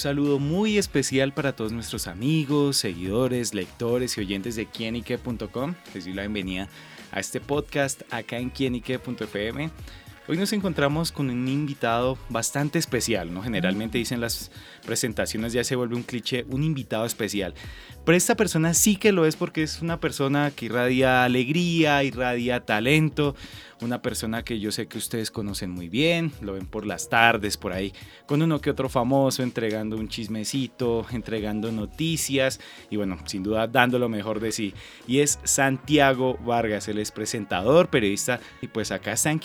saludo muy especial para todos nuestros amigos, seguidores, lectores y oyentes de quienique.com. Les doy la bienvenida a este podcast acá en quienique.fm. Hoy nos encontramos con un invitado bastante especial, ¿no? Generalmente dicen las presentaciones ya se vuelve un cliché, un invitado especial. Pero esta persona sí que lo es porque es una persona que irradia alegría, irradia talento, una persona que yo sé que ustedes conocen muy bien, lo ven por las tardes por ahí, con uno que otro famoso, entregando un chismecito, entregando noticias y bueno, sin duda dando lo mejor de sí. Y es Santiago Vargas, él es presentador, periodista y pues acá está en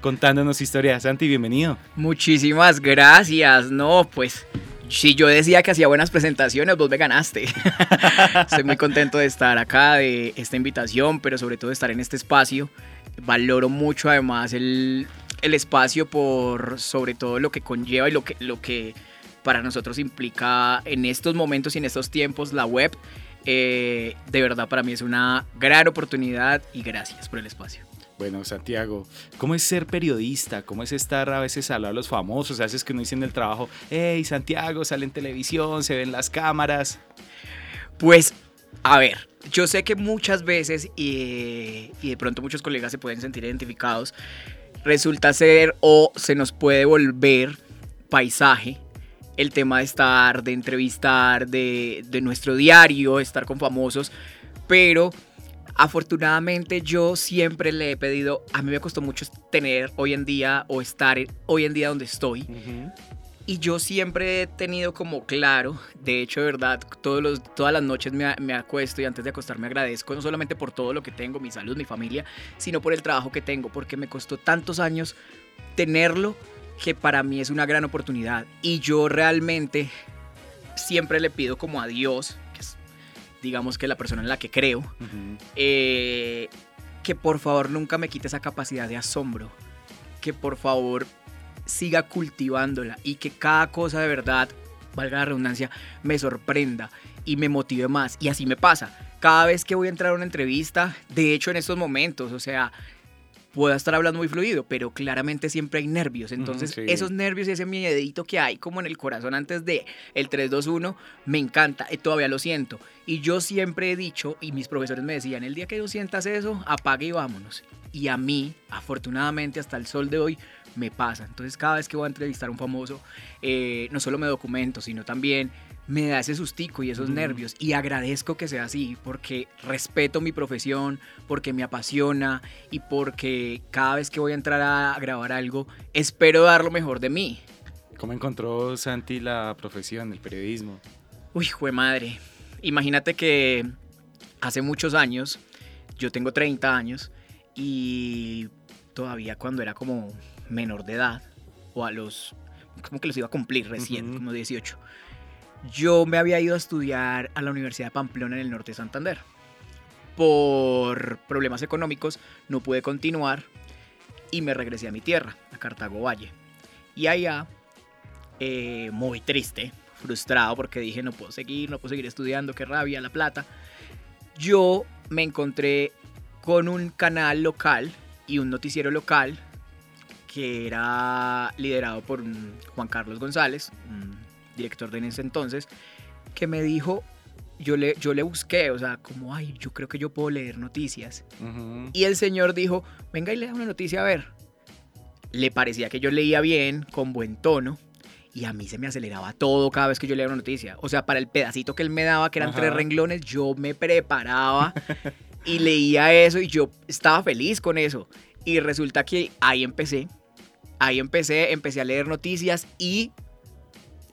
contándonos historias. Santi, bienvenido. Muchísimas gracias, no, pues si yo decía que hacía buenas presentaciones, vos me ganaste. Estoy muy contento de estar acá, de esta invitación, pero sobre todo de estar en este espacio valoro mucho además el, espacio por sobre todo lo que conlleva y lo que, lo que para nosotros implica en estos momentos y en estos tiempos la web. Eh, de verdad para mí es una gran oportunidad y gracias por el espacio. Bueno, Santiago, ¿cómo es ser periodista? ¿Cómo es estar a veces al lado de los famosos? A veces que uno dice en el trabajo, hey, Santiago, sale en televisión, se ven las cámaras. Pues, a ver, yo sé que muchas veces, y, de pronto muchos colegas se pueden sentir identificados, resulta ser o se nos puede volver paisaje el tema de estar, de entrevistar, de, de nuestro diario, estar con famosos, pero afortunadamente yo siempre le he pedido, a mí me costó mucho tener hoy en día o estar hoy en día donde estoy. Y yo siempre he tenido como claro, de hecho, de verdad, todos los, todas las noches me, me, acuesto y antes de acostarme agradezco, no solamente por todo lo que tengo, mi salud, mi familia, sino por el trabajo que tengo, porque me costó tantos años tenerlo que para mí es una gran oportunidad. Y yo realmente siempre le pido como a Dios, digamos que la persona en la que creo, eh, que por favor nunca me quite esa capacidad de asombro, que por favor siga cultivándola y que cada cosa de verdad, valga la redundancia, me sorprenda y me motive más. Y así me pasa. Cada vez que voy a entrar a una entrevista, de hecho en estos momentos, o sea, puedo estar hablando muy fluido, pero claramente siempre hay nervios. Entonces, esos nervios y ese miedito que hay como en el corazón antes de el 3-2-1, me encanta, y todavía lo siento. Y yo siempre he dicho, y mis profesores me decían, el día que tú sientas eso, apague y vámonos. Y a mí, afortunadamente, hasta el sol de hoy, me pasa. Entonces cada vez que voy a entrevistar a un famoso, eh, no solo me documento, sino también me da ese sustico y esos nervios. Y agradezco que sea así, porque respeto mi profesión, porque me apasiona y porque cada vez que voy a entrar a grabar algo, espero dar lo mejor de mí. ¿Cómo encontró Santi la profesión, el periodismo? Uy, jue madre. Imagínate que hace muchos años, yo tengo 30 años, y todavía cuando era como menor de edad, o a los, como que los iba a cumplir recién, como 18, yo me había ido a estudiar a la Universidad de Pamplona en el norte de Santander. Por problemas económicos no pude continuar y me regresé a mi tierra, a Cartago Valle. Y allá, eh, muy triste, frustrado porque dije no puedo seguir, no puedo seguir estudiando, qué rabia, La Plata. Yo me encontré con un canal local y un noticiero local que era liderado por Juan Carlos González, director de en ese entonces, que me dijo, yo le, yo le busqué, o sea, como, ay, yo creo que yo puedo leer noticias. Y el señor dijo, venga y lea una noticia a ver. Le parecía que yo leía bien, con buen tono, y a mí se me aceleraba todo cada vez que yo leía una noticia. O sea, para el pedacito que él me daba, que eran tres renglones, yo me preparaba y leía eso y yo estaba feliz con eso. Y resulta que ahí empecé ahí empecé, empecé a leer noticias y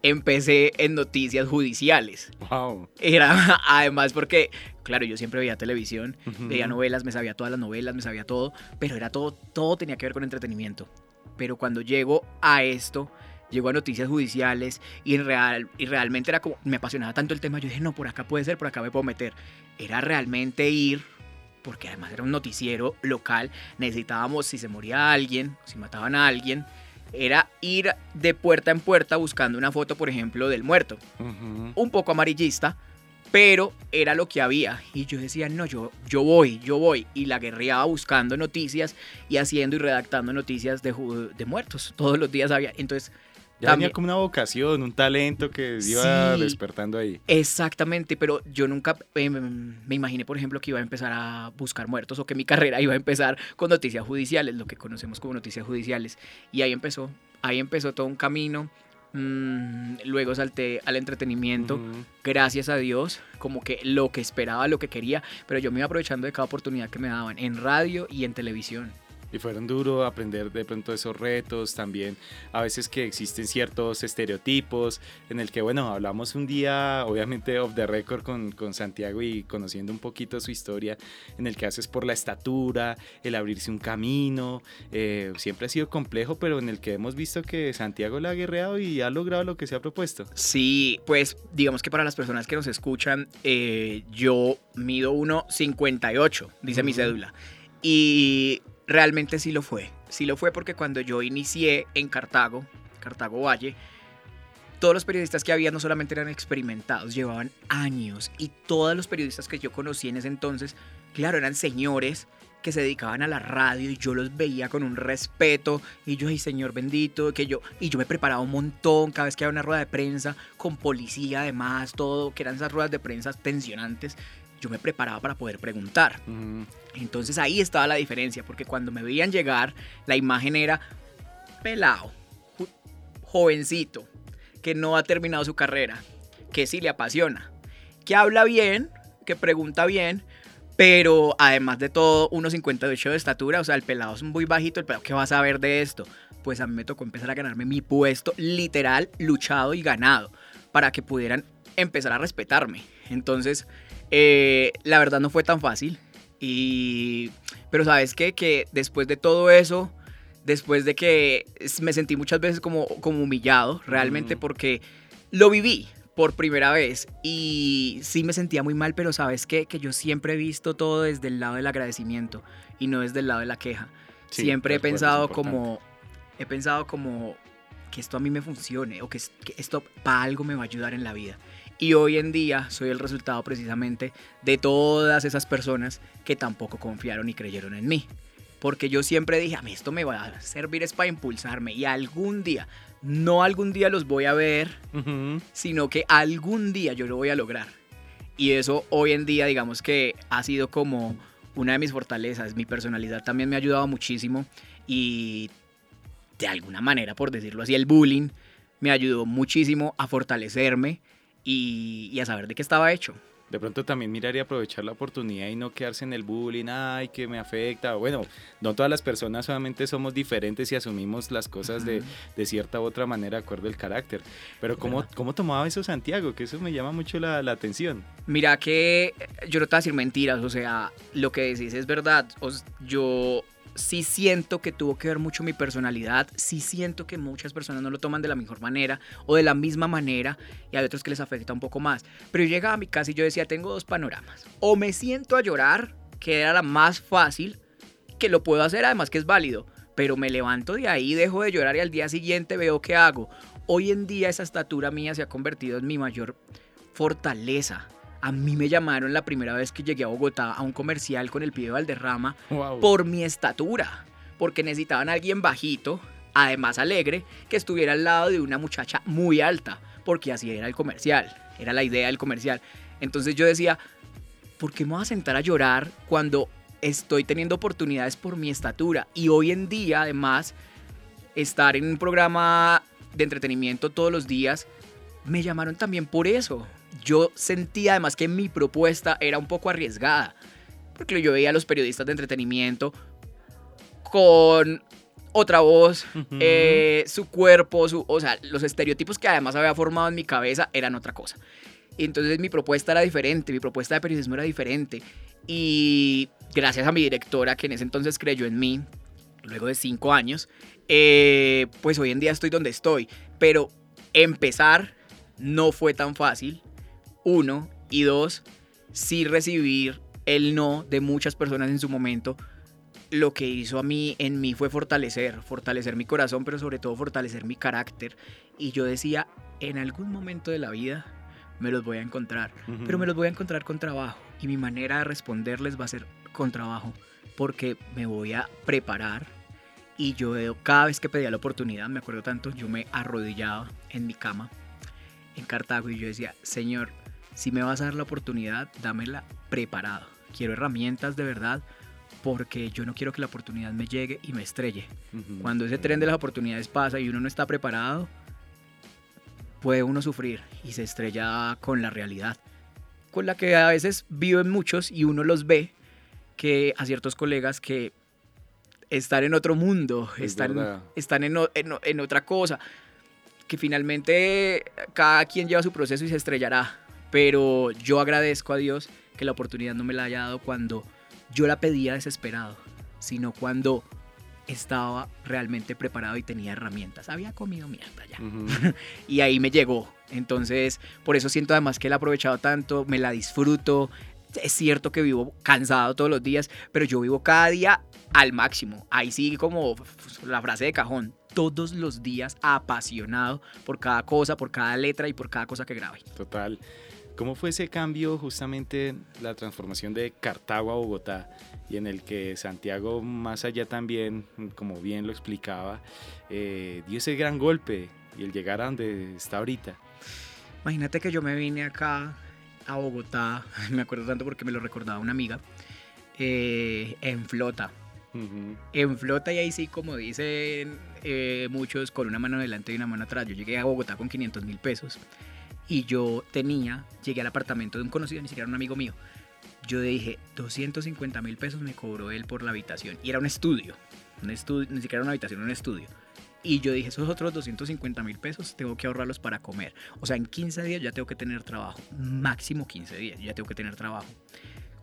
empecé en noticias judiciales. Wow. Era además porque, claro, yo siempre veía televisión, veía novelas, me sabía todas las novelas, me sabía todo, pero era todo, todo tenía que ver con entretenimiento. Pero cuando llego a esto, llego a noticias judiciales y, en real, y realmente era como, me apasionaba tanto el tema, yo dije, no, por acá puede ser, por acá me puedo meter. Era realmente ir porque además era un noticiero local, necesitábamos si se moría alguien, si mataban a alguien, era ir de puerta en puerta buscando una foto, por ejemplo, del muerto. Un poco amarillista, pero era lo que había. Y yo decía, no, yo, yo voy, yo voy. Y la guerreaba buscando noticias y haciendo y redactando noticias de, de muertos. Todos los días había. Entonces, Ya tenía como una vocación, un talento que iba despertando ahí. Exactamente, pero yo nunca eh, me imaginé, por ejemplo, que iba a empezar a buscar muertos o que mi carrera iba a empezar con noticias judiciales, lo que conocemos como noticias judiciales. Y ahí empezó, ahí empezó todo un camino. Mm, luego salté al entretenimiento, gracias a Dios, como que lo que esperaba, lo que quería, pero yo me iba aprovechando de cada oportunidad que me daban en radio y en televisión y fueron duro aprender de pronto esos retos, también a veces que existen ciertos estereotipos en el que, bueno, hablamos un día, obviamente off the record con, con Santiago y conociendo un poquito su historia, en el que haces por la estatura, el abrirse un camino, eh, siempre ha sido complejo, pero en el que hemos visto que Santiago la ha guerreado y ha logrado lo que se ha propuesto. Sí, pues digamos que para las personas que nos escuchan, eh, yo mido 1,58, dice mi cédula. Y realmente sí lo fue. Sí lo fue porque cuando yo inicié en Cartago, Cartago Valle, todos los periodistas que había no solamente eran experimentados, llevaban años y todos los periodistas que yo conocí en ese entonces, claro, eran señores que se dedicaban a la radio y yo los veía con un respeto y yo, ay señor bendito, que yo, y yo me preparaba un montón cada vez que había una rueda de prensa con policía además, todo, que eran esas ruedas de prensa tensionantes, yo me preparaba para poder preguntar. Entonces ahí estaba la diferencia, porque cuando me veían llegar, la imagen era pelado, jovencito, que no ha terminado su carrera, que sí le apasiona, que habla bien, que pregunta bien, pero además de todo, 1,58 de estatura, o sea, el pelado es muy bajito, el pelado, ¿qué va a saber de esto? Pues a mí me tocó empezar a ganarme mi puesto, literal, luchado y ganado, para que pudieran empezar a respetarme. Entonces, eh, la verdad no fue tan fácil. Y, pero sabes qué? que después de todo eso, después de que me sentí muchas veces como, como humillado, realmente porque lo viví por primera vez y sí me sentía muy mal, pero sabes qué? que yo siempre he visto todo desde el lado del agradecimiento y no desde el lado de la queja. siempre he pensado como, he pensado como que esto a mí me funcione o que, que esto para algo me va a ayudar en la vida. Y hoy en día soy el resultado precisamente de todas esas personas que tampoco confiaron y creyeron en mí. Porque yo siempre dije, a mí esto me va a servir es para impulsarme y algún día, no algún día los voy a ver, sino que algún día yo lo voy a lograr. Y eso hoy en día digamos que ha sido como una de mis fortalezas. Mi personalidad también me ha ayudado muchísimo y de alguna manera, por decirlo así, el bullying me ayudó muchísimo a fortalecerme y, a saber de qué estaba hecho. De pronto también mirar y aprovechar la oportunidad y no quedarse en el bullying, ay, que me afecta. Bueno, no todas las personas solamente somos diferentes y asumimos las cosas de, de, cierta u otra manera de acuerdo al carácter. Pero ¿cómo, ¿cómo tomaba eso Santiago? Que eso me llama mucho la, la, atención. Mira que yo no te voy a decir mentiras, o sea, lo que decís es verdad. yo sí siento que tuvo que ver mucho mi personalidad, sí siento que muchas personas no lo toman de la mejor manera o de la misma manera y hay otros que les afecta un poco más. Pero yo llegaba a mi casa y yo decía, tengo dos panoramas. O me siento a llorar, que era la más fácil, que lo puedo hacer además que es válido, pero me levanto de ahí, dejo de llorar y al día siguiente veo qué hago. Hoy en día esa estatura mía se ha convertido en mi mayor fortaleza a mí me llamaron la primera vez que llegué a Bogotá a un comercial con el pie de Valderrama por mi estatura, porque necesitaban a alguien bajito, además alegre, que estuviera al lado de una muchacha muy alta, porque así era el comercial, era la idea del comercial. Entonces yo decía, ¿por qué me voy a sentar a llorar cuando estoy teniendo oportunidades por mi estatura? Y hoy en día, además, estar en un programa de entretenimiento todos los días, me llamaron también por eso, yo sentía además que mi propuesta era un poco arriesgada, porque yo veía a los periodistas de entretenimiento con otra voz, eh, su cuerpo, su, o sea, los estereotipos que además había formado en mi cabeza eran otra cosa. Y entonces mi propuesta era diferente, mi propuesta de periodismo era diferente. Y gracias a mi directora, que en ese entonces creyó en mí, luego de cinco años, eh, pues hoy en día estoy donde estoy. Pero empezar no fue tan fácil uno, y dos, sí recibir el no de muchas personas en su momento, lo que hizo a mí, en mí fue fortalecer, fortalecer mi corazón, pero sobre todo fortalecer mi carácter. Y yo decía, en algún momento de la vida me los voy a encontrar, pero me los voy a encontrar con trabajo. Y mi manera de responderles va a ser con trabajo, porque me voy a preparar Y yo cada vez que pedía la oportunidad, me acuerdo tanto, yo me arrodillaba en mi cama en Cartago y yo decía, Señor, si me vas a dar la oportunidad, dámela preparado. Quiero herramientas de verdad porque yo no quiero que la oportunidad me llegue y me estrelle. Cuando ese tren de las oportunidades pasa y uno no está preparado, puede uno sufrir y se estrella con la realidad, con la que a veces viven muchos y uno los ve, que a ciertos colegas que están en otro mundo, están, están en, en otra cosa, que finalmente cada quien lleva su proceso y se estrellará. Pero yo agradezco a Dios que la oportunidad no me la haya dado cuando yo la pedía desesperado, sino cuando estaba realmente preparado y tenía herramientas. Había comido mierda ya. y ahí me llegó. Entonces, por eso siento además que la he aprovechado tanto, me la disfruto. Es cierto que vivo cansado todos los días, pero yo vivo cada día al máximo. Ahí sí como la frase de cajón, todos los días apasionado por cada cosa, por cada letra y por cada cosa que grabe. Total. ¿Cómo fue ese cambio, justamente la transformación de Cartago a Bogotá y en el que Santiago, más allá también, como bien lo explicaba, eh, dio ese gran golpe y el llegar a donde está ahorita? Imagínate que yo me vine acá a Bogotá, me acuerdo tanto porque me lo recordaba una amiga, eh, en flota. En flota y ahí sí, como dicen eh, muchos, con una mano delante y una mano atrás. Yo llegué a Bogotá con 500 mil pesos y yo tenía, llegué al apartamento de un conocido, ni siquiera un amigo mío. Yo dije, 250 mil pesos me cobró él por la habitación. Y era un estudio, un estudio, ni siquiera una habitación, un estudio. Y yo dije, esos otros 250 mil pesos tengo que ahorrarlos para comer. O sea, en 15 días ya tengo que tener trabajo. Máximo 15 días, ya tengo que tener trabajo.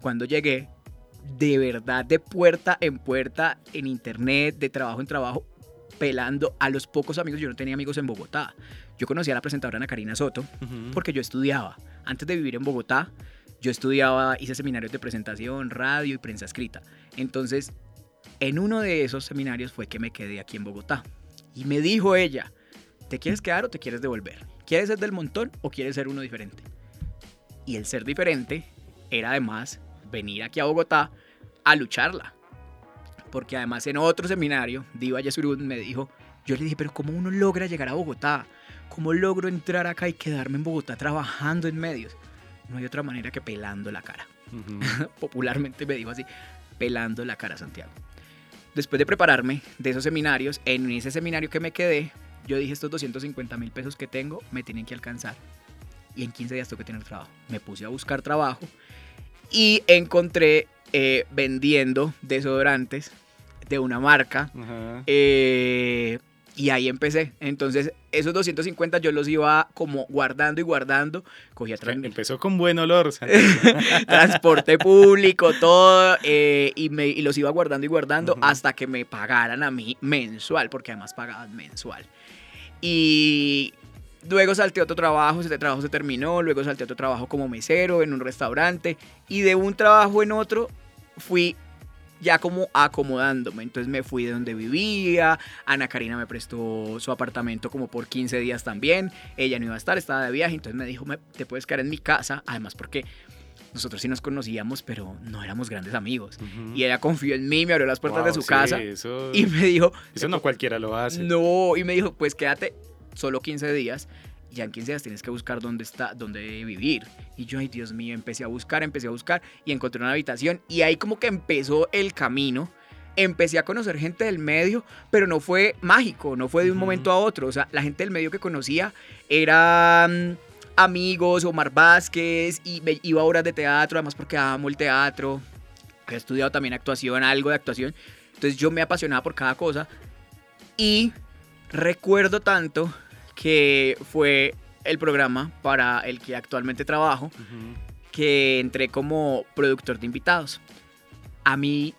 Cuando llegué, de verdad, de puerta en puerta, en internet, de trabajo en trabajo, pelando a los pocos amigos. Yo no tenía amigos en Bogotá. Yo conocí a la presentadora Ana Karina Soto porque yo estudiaba. Antes de vivir en Bogotá, yo estudiaba, hice seminarios de presentación, radio y prensa escrita. Entonces, en uno de esos seminarios fue que me quedé aquí en Bogotá. Y me dijo ella, ¿te quieres quedar o te quieres devolver? ¿Quieres ser del montón o quieres ser uno diferente? Y el ser diferente era además venir aquí a Bogotá a lucharla. Porque además en otro seminario, Diva Yesurún me dijo, yo le dije, pero ¿cómo uno logra llegar a Bogotá? ¿Cómo logro entrar acá y quedarme en Bogotá trabajando en medios? No hay otra manera que pelando la cara. Popularmente me dijo así, pelando la cara Santiago. Después de prepararme de esos seminarios, en ese seminario que me quedé, yo dije, estos 250 mil pesos que tengo me tienen que alcanzar. Y en 15 días tengo que tener trabajo. Me puse a buscar trabajo y encontré eh, vendiendo desodorantes de una marca. Eh, y ahí empecé. Entonces, esos 250 yo los iba como guardando y guardando. Cogía Empezó con buen olor. transporte público, todo. Eh, y, me, y los iba guardando y guardando hasta que me pagaran a mí mensual, porque además pagaban mensual. Y luego salté a otro trabajo, ese trabajo se terminó. Luego salté a otro trabajo como mesero en un restaurante. Y de un trabajo en otro fui ya como acomodándome. Entonces me fui de donde vivía. Ana Karina me prestó su apartamento como por 15 días también. Ella no iba a estar, estaba de viaje. Entonces me dijo, te puedes quedar en mi casa. Además porque nosotros sí nos conocíamos, pero no éramos grandes amigos. Y ella confió en mí, me abrió las puertas de su casa. y me dijo... Eso no cualquiera lo hace. No, y me dijo, pues quédate solo 15 días ya en 15 días tienes que buscar dónde está, dónde vivir. Y yo, ay Dios mío, empecé a buscar, empecé a buscar y encontré una habitación y ahí como que empezó el camino. Empecé a conocer gente del medio, pero no fue mágico, no fue de un momento a otro. O sea, la gente del medio que conocía eran amigos, Omar Vázquez, y me iba a horas de teatro, además porque amo el teatro. He estudiado también actuación, algo de actuación. Entonces yo me apasionaba por cada cosa. Y recuerdo tanto que fue el programa para el que actualmente trabajo, que entré como productor de invitados. A mí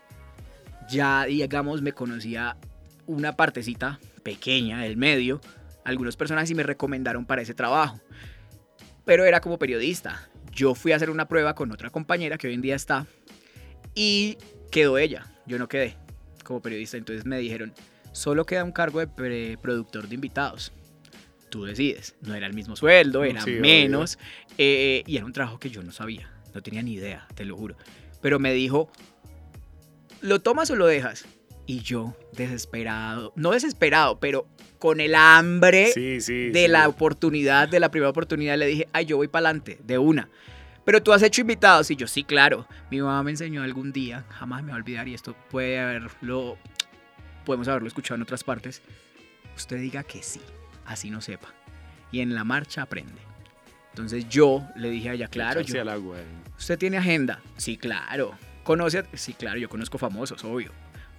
ya, digamos, me conocía una partecita pequeña del medio, algunos personajes y me recomendaron para ese trabajo. Pero era como periodista. Yo fui a hacer una prueba con otra compañera que hoy en día está y quedó ella. Yo no quedé como periodista. Entonces me dijeron, solo queda un cargo de productor de invitados tú decides. No era el mismo sueldo, era menos. Eh, y era un trabajo que yo no sabía, no tenía ni idea, te lo juro. Pero me dijo, ¿lo tomas o lo dejas? Y yo, desesperado, no desesperado, pero con el hambre Sí, sí. de la oportunidad, de la primera oportunidad, le dije, ay, yo voy para adelante, de una. Pero tú has hecho invitados y yo sí, claro. Mi mamá me enseñó algún día, jamás me va a olvidar y esto puede haberlo, podemos haberlo escuchado en otras partes. Usted diga que sí, así no sepa. Y en la marcha aprende. Entonces yo le dije a ella, claro, yo, al agua. ¿usted tiene agenda? Sí, claro. ¿Conoce? Sí, claro, yo conozco famosos, obvio.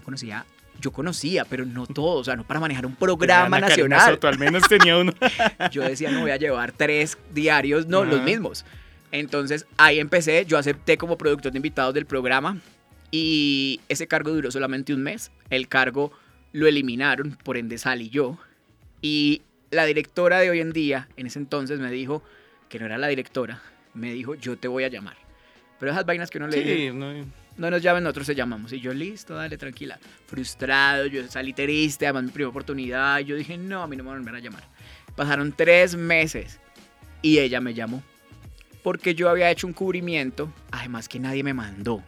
Conocía, yo conocía, pero no todos, o sea, no para manejar un programa Ana nacional. Soto al menos tenía uno. Yo decía, no voy a llevar tres diarios, no, los Ajá. mismos. Entonces ahí empecé, yo acepté como productor de invitados del programa y ese cargo duró solamente un mes. El cargo lo eliminaron, por ende salí yo. Y la directora de hoy en día, en ese entonces me dijo, que no era la directora, me dijo, yo te voy a llamar. Pero esas vainas que uno le dice, Sí, no, no nos llamen, nosotros te llamamos. Y yo, listo, dale, tranquila. Frustrado, yo salí triste, además mi primera oportunidad. Yo dije, no, a mí no me van a volver a llamar. Pasaron tres meses y ella me llamó. Porque yo había hecho un cubrimiento, además que nadie me mandó.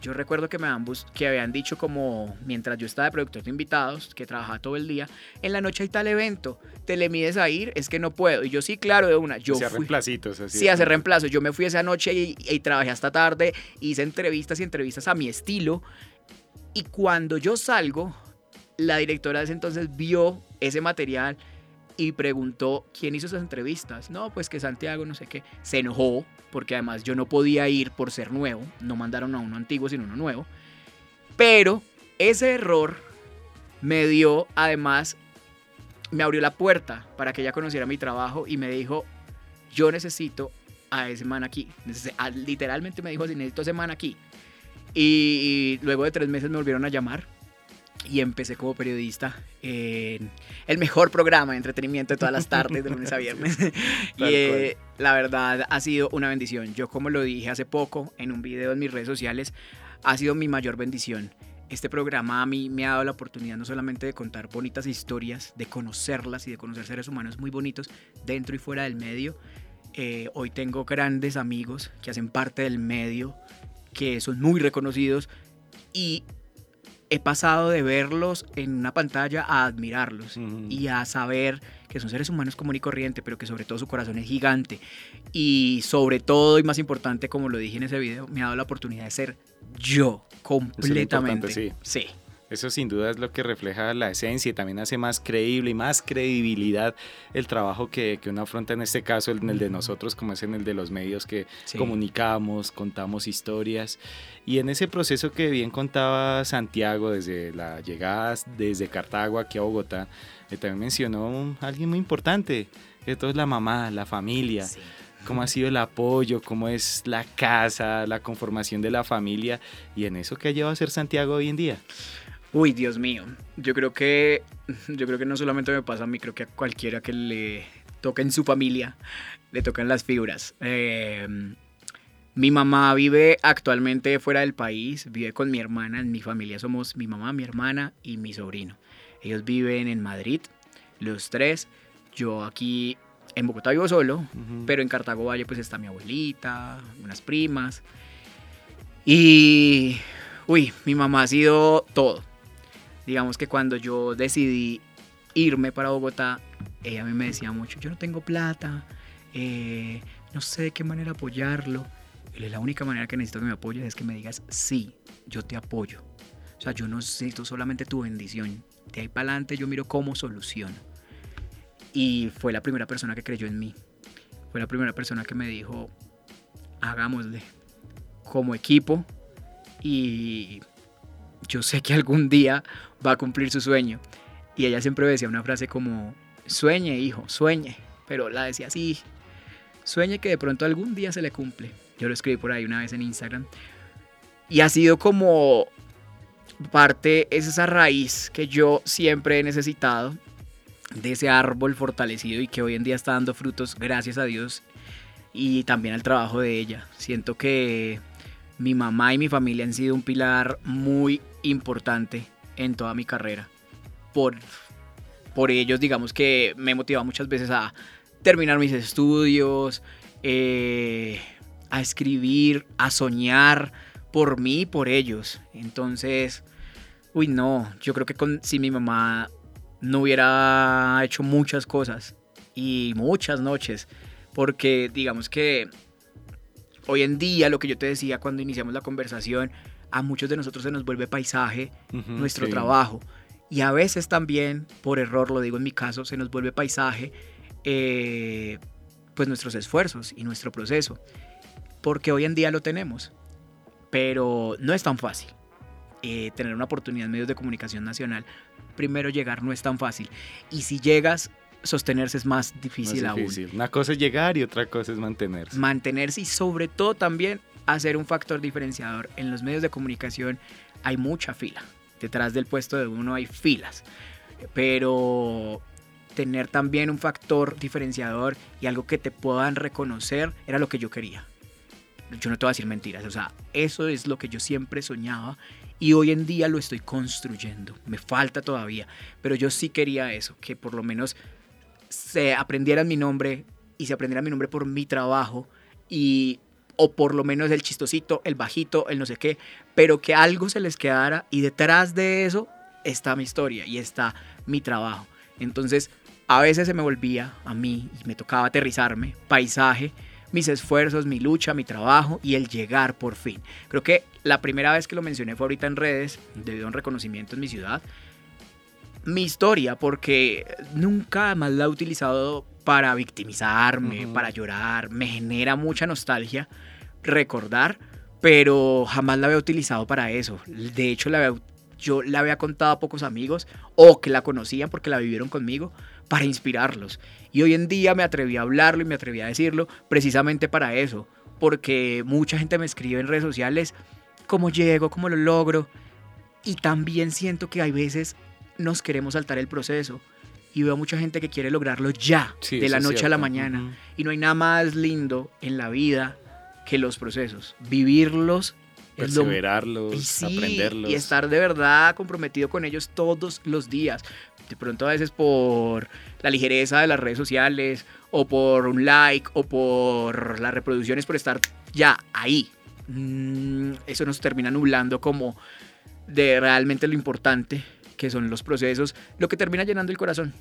Yo recuerdo que me habían, que habían dicho como, mientras yo estaba de productor de invitados, que trabajaba todo el día, en la noche hay tal evento, te le mides a ir, es que no puedo. Y yo sí, claro, de una. Yo fui. reemplacitos. Así Sí, hacer reemplazo. Yo me fui esa noche y, y trabajé hasta tarde, hice entrevistas y entrevistas a mi estilo. Y cuando yo salgo, la directora de ese entonces vio ese material y preguntó quién hizo esas entrevistas. No, pues que Santiago, no sé qué. Se enojó porque además yo no podía ir por ser nuevo. No mandaron a uno antiguo, sino uno nuevo. Pero ese error me dio, además, me abrió la puerta para que ella conociera mi trabajo y me dijo, yo necesito a ese man aquí. Literalmente me dijo necesito a ese man aquí. Y luego de tres meses me volvieron a llamar y empecé como periodista en el mejor programa de entretenimiento de todas las tardes, de lunes a viernes. y eh, la verdad ha sido una bendición. Yo como lo dije hace poco en un video en mis redes sociales, ha sido mi mayor bendición. Este programa a mí me ha dado la oportunidad no solamente de contar bonitas historias, de conocerlas y de conocer seres humanos muy bonitos dentro y fuera del medio. Eh, hoy tengo grandes amigos que hacen parte del medio, que son muy reconocidos y he pasado de verlos en una pantalla a admirarlos y a saber que son seres humanos común y corriente, pero que sobre todo su corazón es gigante. Y sobre todo, y más importante, como lo dije en ese video, me ha dado la oportunidad de ser yo completamente. importante, sí. Eso sin duda es lo que refleja la esencia y también hace más creíble y más credibilidad el trabajo que, que uno afronta en este caso, en el de nosotros, como es en el de los medios que Sí. comunicamos, contamos historias. Y en ese proceso que bien contaba Santiago desde la llegada desde Cartago aquí a Bogotá, eh, también mencionó un- alguien muy importante, que todo es la mamá, la familia Sí. cómo ha sido el apoyo, cómo es la casa, la conformación de la familia y en eso que ha llevado a ser Santiago hoy en día. Uy, Dios mío. Yo creo que yo creo que no solamente me pasa a mí, creo que a cualquiera que le toque en su familia le tocan las figuras. Eh, mi mamá vive actualmente fuera del país, vive con mi hermana. En mi familia somos mi mamá, mi hermana y mi sobrino. Ellos viven en Madrid, los tres. Yo aquí en Bogotá vivo solo, pero en Cartago Valle pues está mi abuelita, unas primas. Y, uy, mi mamá ha sido todo. Digamos que cuando yo decidí irme para Bogotá, ella a mí me decía mucho, yo no tengo plata, eh, no sé de qué manera apoyarlo. Y la única manera que necesito que me apoyes es que me digas, sí, yo te apoyo. O sea, yo no necesito solamente tu bendición. De ahí para adelante yo miro cómo soluciono. Y fue la primera persona que creyó en mí. Fue la primera persona que me dijo, hagámosle como equipo y yo sé que algún día va a cumplir su sueño. Y ella siempre decía una frase como, sueñe hijo, sueñe. Pero la decía así, sueñe que de pronto algún día se le cumple. Yo lo escribí por ahí una vez en Instagram. Y ha sido como parte, es esa raíz que yo siempre he necesitado de ese árbol fortalecido y que hoy en día está dando frutos, gracias a Dios, y también al trabajo de ella. Siento que mi mamá y mi familia han sido un pilar muy importante en toda mi carrera. Por, por ellos, digamos que me he motivado muchas veces a terminar mis estudios, eh, a escribir, a soñar por mí y por ellos. Entonces, Uy, no, yo creo que con, si mi mamá no hubiera hecho muchas cosas y muchas noches, porque digamos que hoy en día, lo que yo te decía cuando iniciamos la conversación, a muchos de nosotros se nos vuelve paisaje nuestro sí. trabajo. Y a veces también, por error, lo digo en mi caso, se nos vuelve paisaje, eh, pues nuestros esfuerzos y nuestro proceso. Porque hoy en día lo tenemos, pero no es tan fácil. Eh, tener una oportunidad en medios de comunicación nacional, primero llegar no es tan fácil. Y si llegas, sostenerse es más Más difícil, aún. difícil. Una cosa es llegar y otra cosa es mantenerse. Mantenerse y sobre todo también hacer un factor diferenciador. En los medios de comunicación hay mucha fila. Detrás del puesto de uno hay filas. Pero tener también un factor diferenciador y algo que te puedan reconocer era lo que yo quería. Yo no te voy a decir mentiras, o sea, eso es lo que yo siempre soñaba y hoy en día lo estoy construyendo. Me falta todavía, pero yo sí quería eso, que por lo menos se aprendieran mi nombre y se aprendiera mi nombre por mi trabajo y o por lo menos el chistosito, el bajito, el no sé qué, pero que algo se les quedara y detrás de eso está mi historia y está mi trabajo. Entonces, a veces se me volvía a mí y me tocaba aterrizarme, paisaje, mis esfuerzos, mi lucha, mi trabajo y el llegar por fin. Creo que la primera vez que lo mencioné fue ahorita en redes, debido a un reconocimiento en mi ciudad. Mi historia, porque nunca más la he utilizado para victimizarme, para llorar, me genera mucha nostalgia recordar, pero jamás la había utilizado para eso. De hecho, la había- yo la había contado a pocos amigos o que la conocían porque la vivieron conmigo para inspirarlos. Y hoy en día me atreví a hablarlo y me atreví a decirlo precisamente para eso, porque mucha gente me escribe en redes sociales cómo llego, cómo lo logro, y también siento que hay veces nos queremos saltar el proceso. Y veo mucha gente que quiere lograrlo ya, Sí, de la noche a la mañana. Ujú. Y no hay nada más lindo en la vida que los procesos. Vivirlos Perseverarlos, y sí, aprenderlos. y estar de verdad comprometido con ellos todos los días. De pronto a veces por la ligereza de las redes sociales, o por un like, o por las reproducciones, por estar ya ahí. Mm, Eso nos termina nublando como de realmente lo importante que son los procesos, lo que termina llenando el corazón.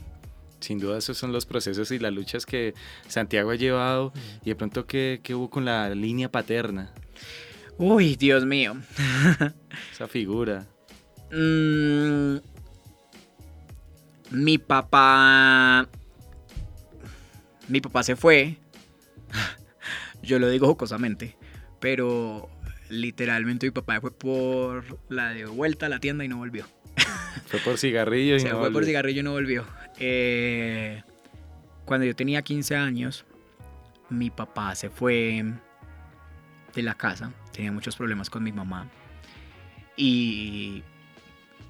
Sin duda esos son los procesos y las luchas que Santiago ha llevado y de pronto que, hubo con la línea paterna, Uy, Dios mío. esa figura. Mm, mi papá. Mi papá se fue. Yo lo digo jocosamente. Pero literalmente mi papá fue por la de vuelta a la tienda y no volvió. Fue por cigarrillo y Se no fue por cigarrillo y no volvió. Eh, cuando yo tenía 15 años, mi papá se fue de la casa. Tenía muchos problemas con mi mamá. Y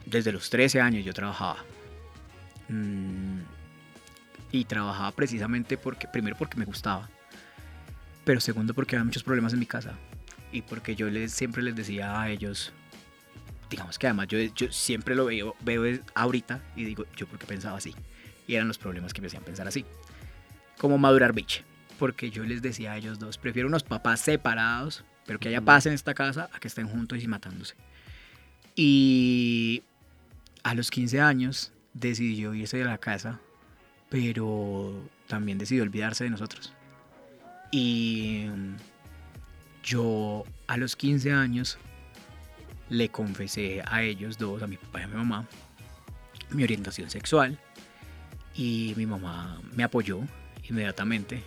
desde los 13 años yo trabajaba. Mm, y trabajaba precisamente porque, primero porque me gustaba, pero segundo porque había muchos problemas en mi casa. Y porque yo les, siempre les decía a ellos, digamos que además yo, yo siempre lo veo, veo ahorita y digo, yo porque pensaba así. Y eran los problemas que me hacían pensar así. Como madurar biche. Porque yo les decía a ellos dos, prefiero unos papás separados, pero que haya paz en esta casa, a que estén juntos y matándose. Y a los 15 años decidió irse de la casa, pero también decidió olvidarse de nosotros. Y yo a los 15 años le confesé a ellos dos, a mi papá y a mi mamá, mi orientación sexual. Y mi mamá me apoyó inmediatamente.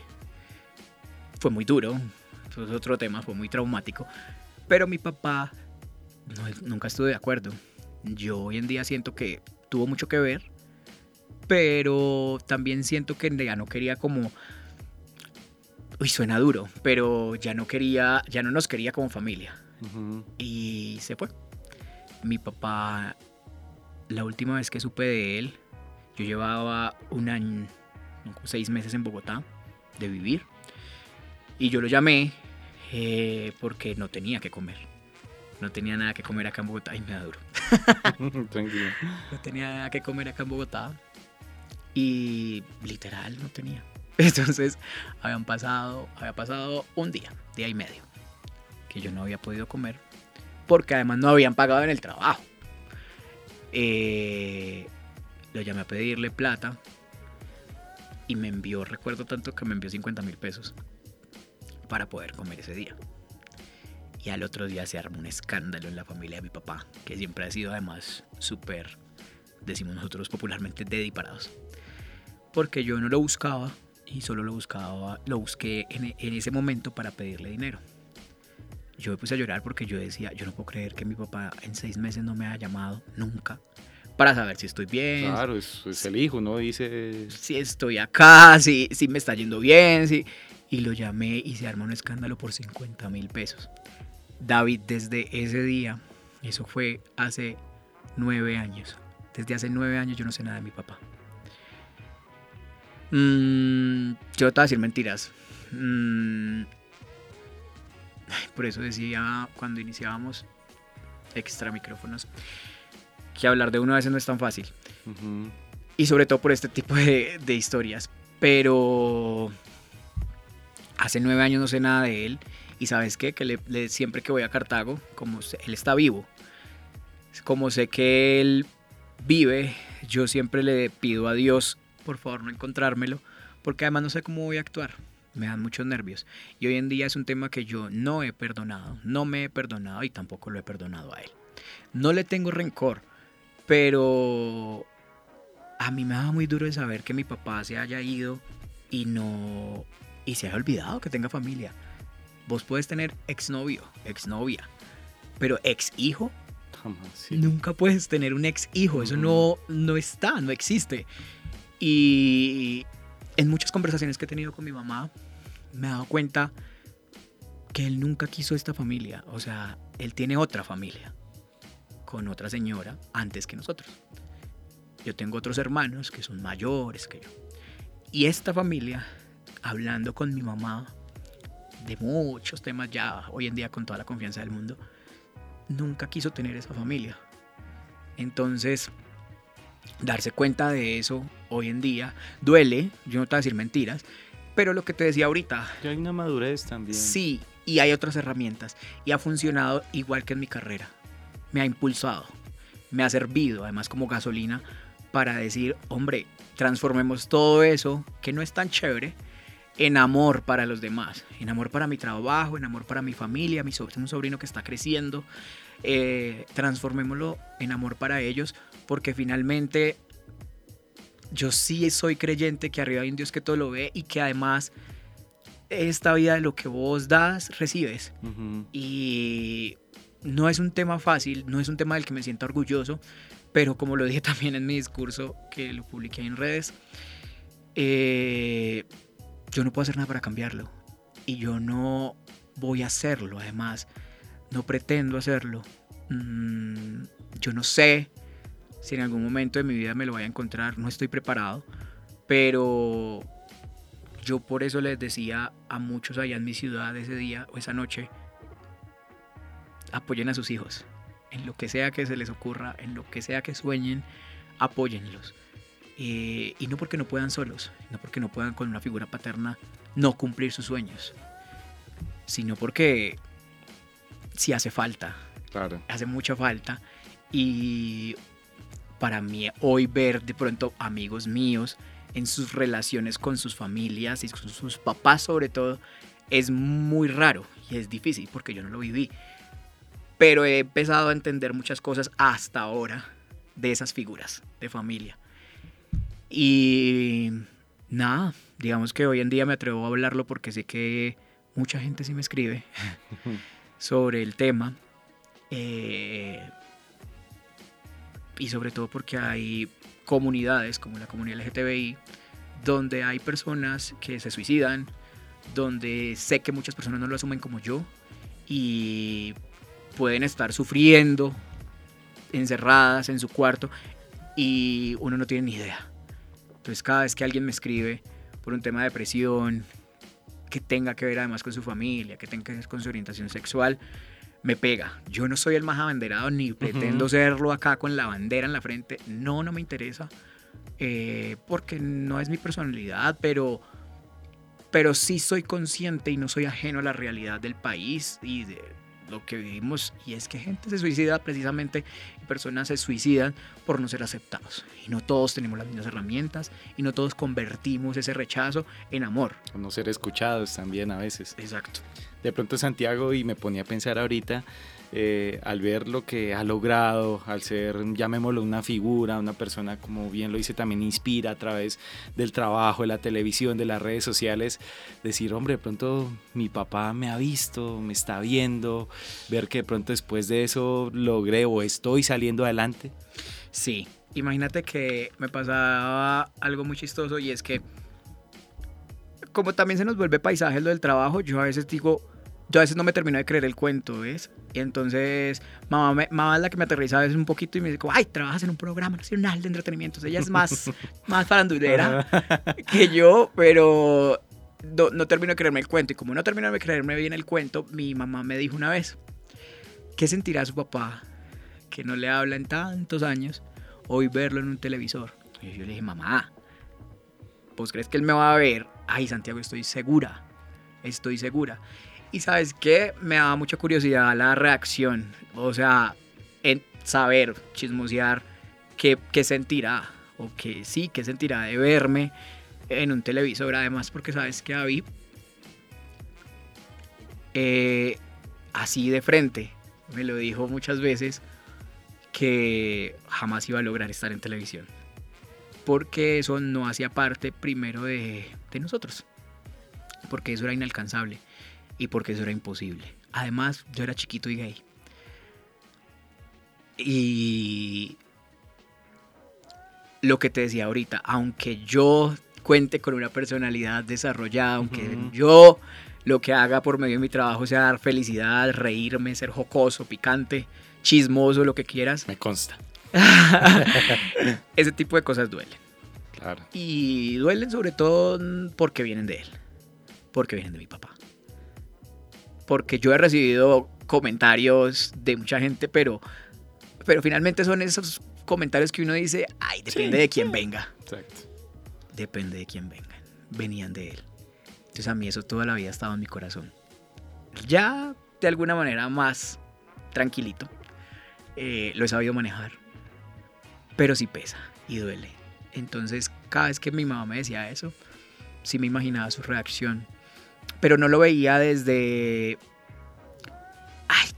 Fue muy duro, eso es otro tema, fue muy traumático. Pero mi papá no, nunca estuve de acuerdo. Yo hoy en día siento que tuvo mucho que ver, pero también siento que ya no quería como... Uy, suena duro, pero ya no quería, ya no nos quería como familia Y se fue. Mi papá, la última vez que supe de él, yo llevaba un año, seis meses en Bogotá de vivir. Y yo lo llamé eh, porque no tenía que comer. No tenía nada que comer acá en Bogotá. Y me da duro. Tranquilo. No tenía nada que comer acá en Bogotá. Y literal no tenía. Entonces habían pasado, había pasado un día, día y medio, que yo no había podido comer porque además no habían pagado en el trabajo. Eh, lo llamé a pedirle plata y me envió, recuerdo tanto que me envió 50 mil pesos para poder comer ese día. Y al otro día se armó un escándalo en la familia de mi papá, que siempre ha sido además súper, decimos nosotros popularmente, dediparados. Porque yo no lo buscaba y solo lo buscaba, lo busqué en, en ese momento para pedirle dinero. Yo me puse a llorar porque yo decía, yo no puedo creer que mi papá en seis meses no me haya llamado nunca para saber si estoy bien. Claro, es, es el hijo, ¿no? Dice... Si estoy acá, si, si me está yendo bien, si... Y lo llamé y se armó un escándalo por 50 mil pesos. David, desde ese día, eso fue hace nueve años. Desde hace nueve años yo no sé nada de mi papá. Mm, yo te voy a decir mentiras. Mm, por eso decía cuando iniciábamos extra micrófonos que hablar de uno a veces no es tan fácil. Y sobre todo por este tipo de, de historias. Pero hace nueve años no sé nada de él. Y sabes qué? Que le- le- siempre que voy a Cartago, como él está vivo, como sé que él vive, yo siempre le pido a Dios, por favor, no encontrármelo, porque además no sé cómo voy a actuar. Me dan muchos nervios. Y hoy en día es un tema que yo no he perdonado, no me he perdonado y tampoco lo he perdonado a él. No le tengo rencor, pero a mí me da muy duro de saber que mi papá se haya ido y no y se haya olvidado que tenga familia. Vos puedes tener exnovio, exnovia, pero ex hijo sí. nunca puedes tener un ex hijo, eso Ujú. no no está, no existe. Y en muchas conversaciones que he tenido con mi mamá me he dado cuenta que él nunca quiso esta familia, o sea, él tiene otra familia con otra señora antes que nosotros. Yo tengo otros hermanos que son mayores que yo. Y esta familia, hablando con mi mamá de muchos temas ya hoy en día con toda la confianza del mundo, nunca quiso tener esa familia. Entonces, darse cuenta de eso hoy en día duele, yo no te voy a decir mentiras, pero lo que te decía ahorita, Ya hay una madurez también. Sí, y hay otras herramientas. Y ha funcionado igual que en mi carrera. Me ha impulsado, me ha servido, además como gasolina, para decir, hombre, transformemos todo eso, que no es tan chévere, en amor para los demás, en amor para mi trabajo, en amor para mi familia, mi sobrino, un sobrino que está creciendo. Eh, transformémoslo en amor para ellos, porque finalmente yo sí soy creyente que arriba hay un Dios que todo lo ve y que además esta vida de lo que vos das, recibes. Y no es un tema fácil, no es un tema del que me sienta orgulloso, pero como lo dije también en mi discurso que lo publiqué en redes, eh, yo no puedo hacer nada para cambiarlo. Y yo no voy a hacerlo, además, no pretendo hacerlo. Mm, yo no sé si en algún momento de mi vida me lo voy a encontrar, no estoy preparado, pero yo por eso les decía a muchos allá en mi ciudad ese día o esa noche, apoyen a sus hijos. En lo que sea que se les ocurra, en lo que sea que sueñen, apóyenlos. Eh, y no porque no puedan solos, no porque no puedan con una figura paterna no cumplir sus sueños, sino porque si hace falta, Claro. hace mucha falta. Y para mí hoy ver de pronto amigos míos en sus relaciones con sus familias y con sus papás sobre todo es muy raro y es difícil porque yo no lo viví. Pero he empezado a entender muchas cosas hasta ahora de esas figuras de familia. Y nada, digamos que hoy en día me atrevo a hablarlo porque sé que mucha gente sí me escribe sobre el tema. Eh, y sobre todo porque hay comunidades como la comunidad LGTBI donde hay personas que se suicidan, donde sé que muchas personas no lo asumen como yo y pueden estar sufriendo encerradas en su cuarto y uno no tiene ni idea. Entonces cada vez que alguien me escribe por un tema de depresión, que tenga que ver además con su familia, que tenga que ver con su orientación sexual, me pega. Yo no soy el más abanderado ni pretendo serlo acá con la bandera en la frente. No, no me interesa. eh, porque no es mi personalidad, pero, pero sí soy consciente y no soy ajeno a la realidad del país y de lo que vivimos y es que gente se suicida precisamente personas se suicidan por no ser aceptados. Y no todos tenemos las mismas herramientas y no todos convertimos ese rechazo en amor. O no ser escuchados también a veces. Exacto. De pronto Santiago, y me ponía a pensar ahorita, eh, al ver lo que ha logrado, al ser, llamémoslo, una figura, una persona, como bien lo dice, también inspira a través del trabajo, de la televisión, de las redes sociales, decir, hombre, de pronto mi papá me ha visto, me está viendo, ver que de pronto después de eso logré o estoy saliendo adelante. Sí, imagínate que me pasaba algo muy chistoso y es que como también se nos vuelve paisaje lo del trabajo, yo a veces digo, yo a veces no me termino de creer el cuento, ¿ves? Y entonces mamá, mamá es la que me aterriza a veces un poquito y me dice, ay, trabajas en un programa nacional de entretenimiento. ella es más, más farandulera que yo, pero no, no, termino de creerme el cuento. Y como no termino de creerme bien el cuento, mi mamá me dijo una vez, ¿qué sentirá su papá que no le habla en tantos años hoy verlo en un televisor? Y yo le dije, mamá, ¿vos crees que él me va a ver? Ay, Santiago, estoy segura, estoy segura. Y sabes qué, me daba mucha curiosidad la reacción, o sea, en saber, chismosear, qué, qué sentirá, o que sí, qué sentirá de verme en un televisor, además porque sabes que David, eh, así de frente, me lo dijo muchas veces, que jamás iba a lograr estar en televisión. Porque eso no hacía parte primero de nosotros. Porque eso era inalcanzable y porque eso era imposible. Además, yo era chiquito y gay. Y lo que te decía ahorita, aunque yo cuente con una personalidad desarrollada, aunque yo lo que haga por medio de mi trabajo sea dar felicidad, reírme, ser jocoso, picante, chismoso, lo que quieras. Me consta. Ese tipo de cosas duelen. Claro. Y duelen sobre todo porque vienen de él, porque vienen de mi papá porque yo he recibido comentarios de mucha gente, pero, pero finalmente son esos comentarios que uno dice, ay, depende de quién venga. Exacto. Depende de quién venga. Venían de él. Entonces a mí eso toda la vida ha estado en mi corazón. Ya de alguna manera más tranquilito. Eh, lo he sabido manejar. Pero sí pesa y duele. Entonces cada vez que mi mamá me decía eso, sí me imaginaba su reacción pero no lo veía desde, ay,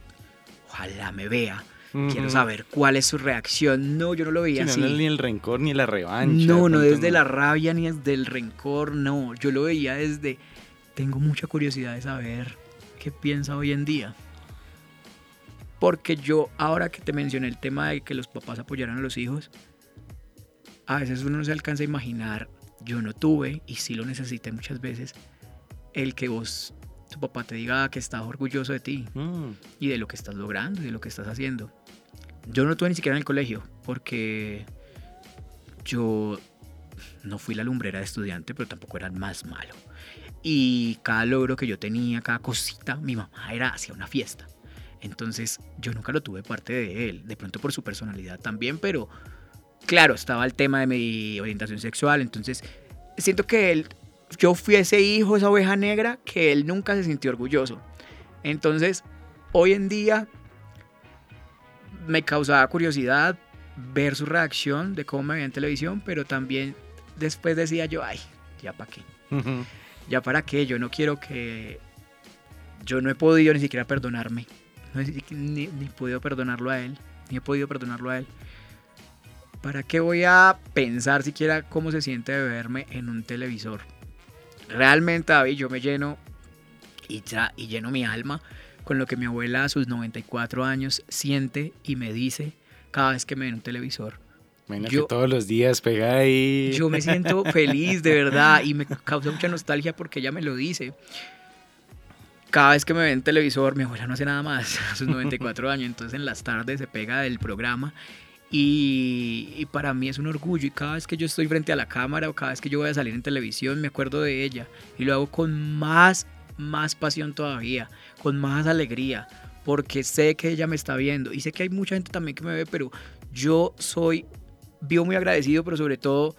ojalá me vea. Quiero saber cuál es su reacción. No, yo no lo veía así. No, ni el rencor ni la revancha. No, no desde la rabia ni desde el rencor, no. Yo lo veía desde, tengo mucha curiosidad de saber qué piensa hoy en día. Porque yo, ahora que te mencioné el tema de que los papás apoyaran a los hijos, a veces uno no se alcanza a imaginar, yo no tuve y sí lo necesité muchas veces, el que vos, tu papá te diga que está orgulloso de ti mm. y de lo que estás logrando y de lo que estás haciendo. Yo no tuve ni siquiera en el colegio porque yo no fui la lumbrera de estudiante, pero tampoco era el más malo. Y cada logro que yo tenía, cada cosita, mi mamá era hacia una fiesta. Entonces yo nunca lo tuve parte de él, de pronto por su personalidad también, pero claro, estaba el tema de mi orientación sexual, entonces siento que él yo fui ese hijo, esa oveja negra, que él nunca se sintió orgulloso. Entonces, hoy en día me causaba curiosidad ver su reacción de cómo me veía en televisión, pero también después decía yo, ay, ya para qué. Ya para qué, yo no quiero que... Yo no he podido ni siquiera perdonarme. ni, ni he podido perdonarlo a él. Ni he podido perdonarlo a él. ¿Para qué voy a pensar siquiera cómo se siente de verme en un televisor? Realmente, David, yo me lleno y, y lleno mi alma con lo que mi abuela a sus 94 años siente y me dice cada vez que me ve en un televisor. Bueno, yo, que todos los días pega ahí. Yo me siento feliz, de verdad, y me causa mucha nostalgia porque ella me lo dice. Cada vez que me ve en televisor, mi abuela no hace nada más a sus 94 años, entonces en las tardes se pega del programa y, para mí es un orgullo y cada vez que yo estoy frente a la cámara o cada vez que yo voy a salir en televisión me acuerdo de ella y lo hago con más, más pasión todavía, con más alegría, porque sé que ella me está viendo y sé que hay mucha gente también que me ve, pero yo soy, vivo muy agradecido, pero sobre todo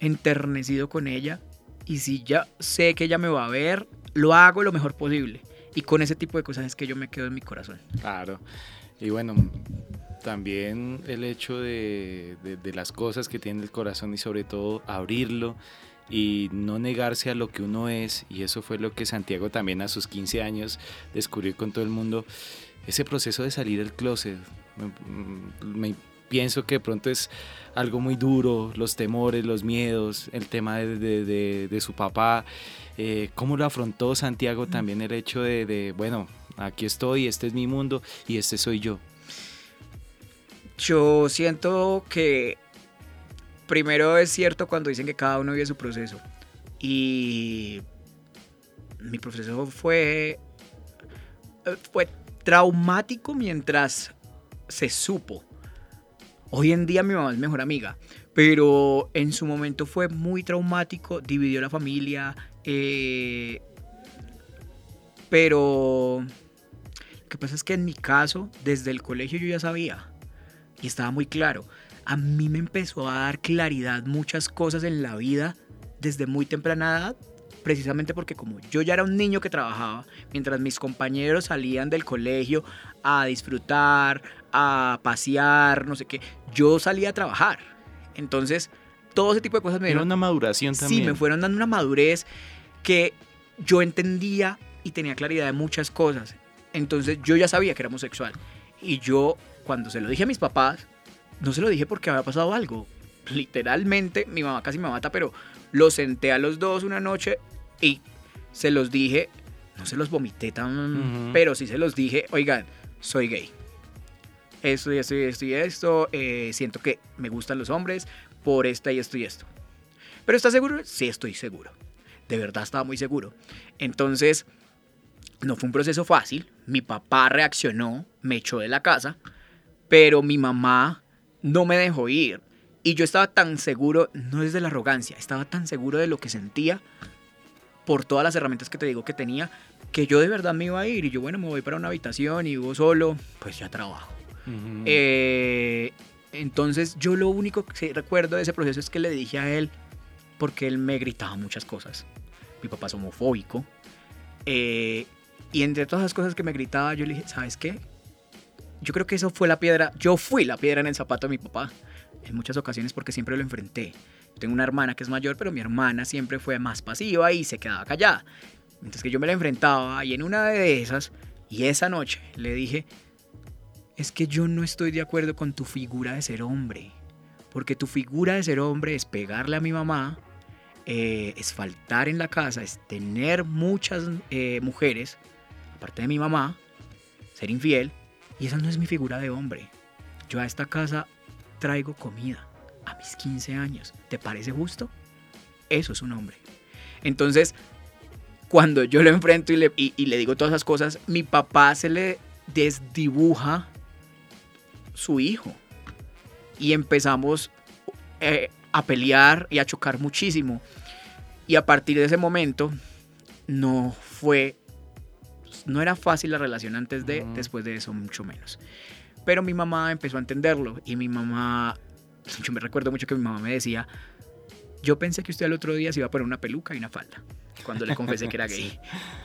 enternecido con ella y si ya sé que ella me va a ver, lo hago lo mejor posible Y con ese tipo de cosas es que yo me quedo en mi corazón. Claro. Y bueno, también el hecho de, de, las cosas que tiene el corazón y sobre todo abrirlo y no negarse a lo que uno es. Y eso fue lo que Santiago también a sus 15 años descubrió con todo el mundo. Ese proceso de salir del closet. Me, pienso que de pronto es algo muy duro, los temores, los miedos, el tema de, de su papá. Eh, ¿Cómo lo afrontó Santiago también el hecho de, bueno, aquí estoy, este es mi mundo y este soy yo? Yo siento que primero es cierto cuando dicen que cada uno vive su proceso. Y mi proceso fue, fue traumático mientras se supo. Hoy en día mi mamá es mejor amiga, pero en su momento fue muy traumático, dividió la familia, eh, pero lo que pasa es que en mi caso, desde el colegio yo ya sabía y estaba muy claro. A mí me empezó a dar claridad muchas cosas en la vida desde muy temprana edad, precisamente porque como yo ya era un niño que trabajaba, mientras mis compañeros salían del colegio a disfrutar, a pasear, no sé qué, yo salía a trabajar. Entonces, todo ese tipo de cosas me dieron... una maduración también. Sí, me fueron dando una madurez que yo entendía y tenía claridad de muchas cosas. Entonces, yo ya sabía que era homosexual. Y yo cuando se lo dije a mis papás, no se lo dije porque había pasado algo. Literalmente, mi mamá casi me mata, pero los senté a los dos una noche y se los dije, no se los vomité tan, pero sí se los dije, oigan, soy gay. Esto y esto y esto y esto, eh, siento que me gustan los hombres por esta y esto y esto. ¿Pero estás seguro? Sí, estoy seguro. De verdad estaba muy seguro. Entonces, no fue un proceso fácil. Mi papá reaccionó, me echó de la casa pero mi mamá no me dejó ir. Y yo estaba tan seguro, no es de la arrogancia, estaba tan seguro de lo que sentía por todas las herramientas que te digo que tenía, que yo de verdad me iba a ir. Y yo, bueno, me voy para una habitación y vivo solo, pues ya trabajo. Eh, entonces yo lo único que recuerdo de ese proceso es que le dije a él, porque él me gritaba muchas cosas. Mi papá es homofóbico. Eh, y entre todas las cosas que me gritaba, yo le dije, ¿sabes qué? Yo creo que eso fue la piedra, yo fui la piedra en el zapato de mi papá en muchas ocasiones porque siempre lo enfrenté. Tengo una hermana que es mayor, pero mi hermana siempre fue más pasiva y se quedaba callada. Mientras que yo me la enfrentaba y en una de esas, y esa noche, le dije, es que yo no estoy de acuerdo con tu figura de ser hombre. Porque tu figura de ser hombre es pegarle a mi mamá, eh, es faltar en la casa, es tener muchas eh, mujeres, aparte de mi mamá, ser infiel y esa no es mi figura de hombre. Yo a esta casa traigo comida a mis 15 años. ¿Te parece justo? Eso es un hombre. Entonces, cuando yo lo enfrento y le, digo todas esas cosas, mi papá se le desdibuja su hijo. Y empezamos eh, a pelear y a chocar muchísimo. Y a partir de ese momento no fue no era fácil la relación antes de, después de eso mucho menos. Pero mi mamá empezó a entenderlo y mi mamá, yo me recuerdo mucho que mi mamá me decía, yo pensé que usted al otro día se iba a poner una peluca y una falda. Cuando le confesé que era gay.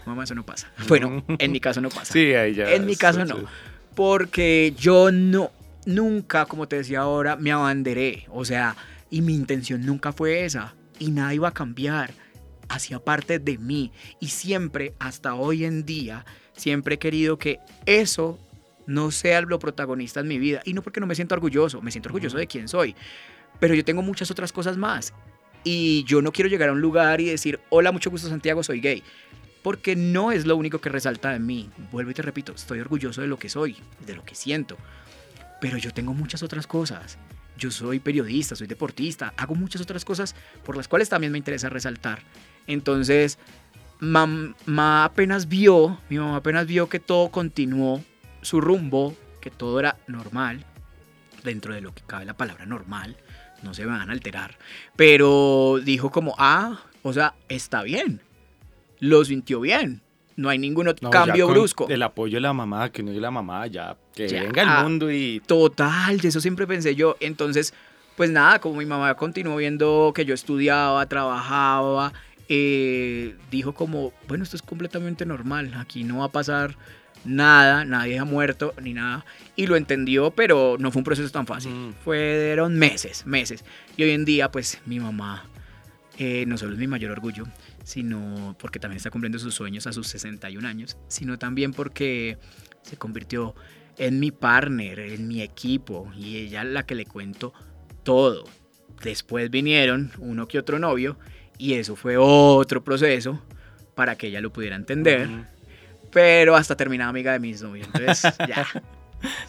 Mamá, eso no pasa. Bueno, en mi caso no pasa. Sí, ahí ya. En mi caso no. Porque yo no, nunca, como te decía ahora, me abanderé. O sea, y mi intención nunca fue esa. Y nada iba a cambiar hacia parte de mí. Y siempre, hasta hoy en día, siempre he querido que eso no sea lo protagonista en mi vida. Y no porque no me siento orgulloso, me siento orgulloso de quién soy. Pero yo tengo muchas otras cosas más. Y yo no quiero llegar a un lugar y decir, hola, mucho gusto Santiago, soy gay. Porque no es lo único que resalta de mí. Vuelvo y te repito, estoy orgulloso de lo que soy, de lo que siento. Pero yo tengo muchas otras cosas. Yo soy periodista, soy deportista, hago muchas otras cosas por las cuales también me interesa resaltar. Entonces, mamá apenas vio, mi mamá apenas vio que todo continuó su rumbo, que todo era normal, dentro de lo que cabe la palabra normal, no se van a alterar, pero dijo como, ah, o sea, está bien, lo sintió bien, no hay ningún cambio brusco. El apoyo de la mamá, que no es la mamá, ya, que venga el mundo y... Total, eso siempre pensé yo, entonces, pues nada, como mi mamá continuó viendo que yo estudiaba, trabajaba, eh, dijo como, bueno, esto es completamente normal, aquí no va a pasar nada, nadie ha muerto ni nada. Y lo entendió, pero no fue un proceso tan fácil. Mm. Fueron meses, meses. Y hoy en día, pues mi mamá eh, no solo es mi mayor orgullo, sino porque también está cumpliendo sus sueños a sus 61 años, sino también porque se convirtió en mi partner, en mi equipo, y ella la que le cuento todo. Después vinieron uno que otro novio, y eso fue otro proceso para que ella lo pudiera entender. Pero hasta terminaba amiga de mis novios. Entonces, ya.